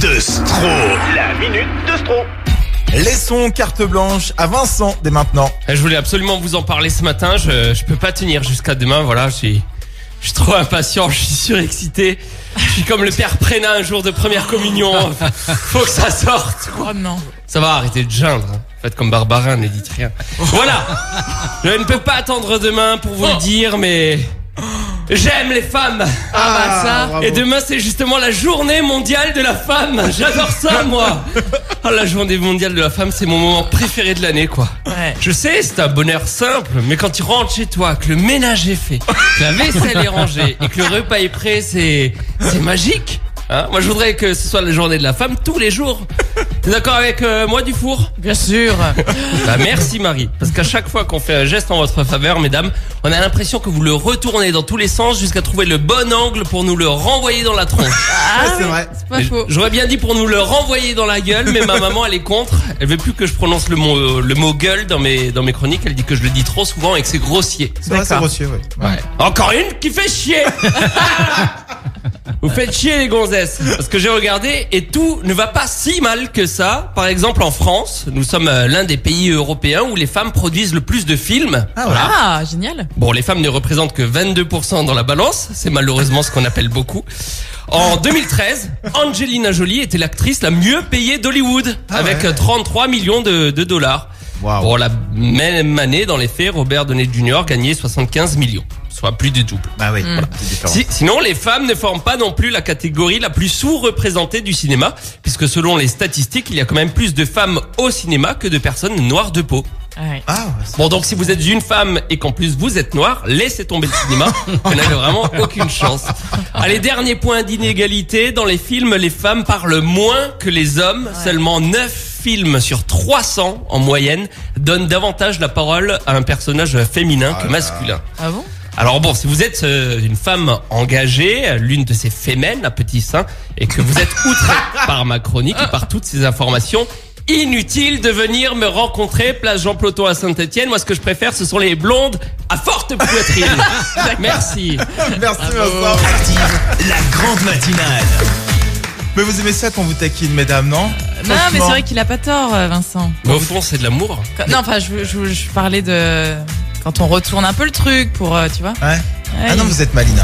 de Stro. La minute de Stro. Laissons carte blanche à Vincent dès maintenant. Je voulais absolument vous en parler ce matin. Je, je peux pas tenir jusqu'à demain. Voilà, je suis, je suis trop impatient. Je suis surexcité. Je suis comme le père Prénat un jour de première communion. Faut que ça sorte. Oh non. Ça va, arrêtez de geindre. hein. Faites comme Barbarin, ne dites rien. Voilà. Je ne peux pas attendre demain pour vous le dire, mais j'aime les femmes. Ah, bah ça. Et demain, c'est justement la journée mondiale de la femme. J'adore ça, moi. Ah, la journée mondiale de la femme, c'est mon moment préféré de l'année, quoi. Ouais. Je sais, c'est un bonheur simple, mais quand tu rentres chez toi, que le ménage est fait, que la vaisselle est rangée et que le repas est prêt, c'est, c'est magique. Hein moi, je voudrais que ce soit la journée de la femme tous les jours. T'es d'accord avec euh, moi, Dufour? Bien sûr. bah, merci Marie, parce qu'à chaque fois qu'on fait un geste en votre faveur, mesdames, on a l'impression que vous le retournez dans tous les sens jusqu'à trouver le bon angle pour nous le renvoyer dans la tronche. Ah, c'est oui, vrai. C'est pas Mais faux. J'aurais bien dit pour nous le renvoyer dans la gueule, mais ma maman elle est contre. Elle veut plus que je prononce le mot le mot gueule dans mes dans mes chroniques. Elle dit que je le dis trop souvent et que c'est grossier. C'est vrai, c'est grossier, ouais. Ouais. Encore une qui fait chier. Vous faites chier les gonzesses parce que j'ai regardé et tout ne va pas si mal que ça. Par exemple en France, nous sommes euh, l'un des pays européens où les femmes produisent le plus de films. Ah, voilà. Ah, génial. Bon, les femmes ne représentent que 22% dans la balance, c'est malheureusement ce qu'on appelle beaucoup. En 2013, Angelina Jolie était l'actrice la mieux payée d'Hollywood, Ah avec ouais. 33 millions de, de dollars. Waouh. Bon, la même année, dans les faits, Robert Downey Jr. gagnait 75 millions, soit plus du double. Bah oui, voilà. Si- sinon, les femmes ne forment pas non plus la catégorie la plus sous-représentée du cinéma, puisque selon les statistiques, il y a quand même plus de femmes au cinéma que de personnes noires de peau. Ouais. Ah, ouais, Bon, donc si vous êtes une femme et qu'en plus vous êtes noir, laissez tomber le cinéma. Vous n'avez vraiment aucune chance. Allez, dernier point d'inégalité. Dans les films, les femmes parlent moins que les hommes. Seulement 9 films sur 300 en moyenne donnent davantage la parole à un personnage féminin que masculin. Ah bon? Alors bon, si vous êtes euh, une femme engagée, l'une de ces femmes à petit sein, et que vous êtes outrée par ma chronique et par toutes ces informations, inutile de venir me rencontrer place Jean Ploton à Saint-Etienne. Moi, ce que je préfère, ce sont les blondes à forte poitrine. Merci. Merci Vincent. Active la grande matinale. Mais vous aimez ça quand vous taquine, mesdames, non? Non, mais c'est vrai qu'il a pas tort, euh, Vincent. Mais au fond, c'est de l'amour. Non, enfin, je, je, je parlais de quand on retourne un peu le truc pour, euh, tu vois. Ouais. Ah non, vous êtes malina.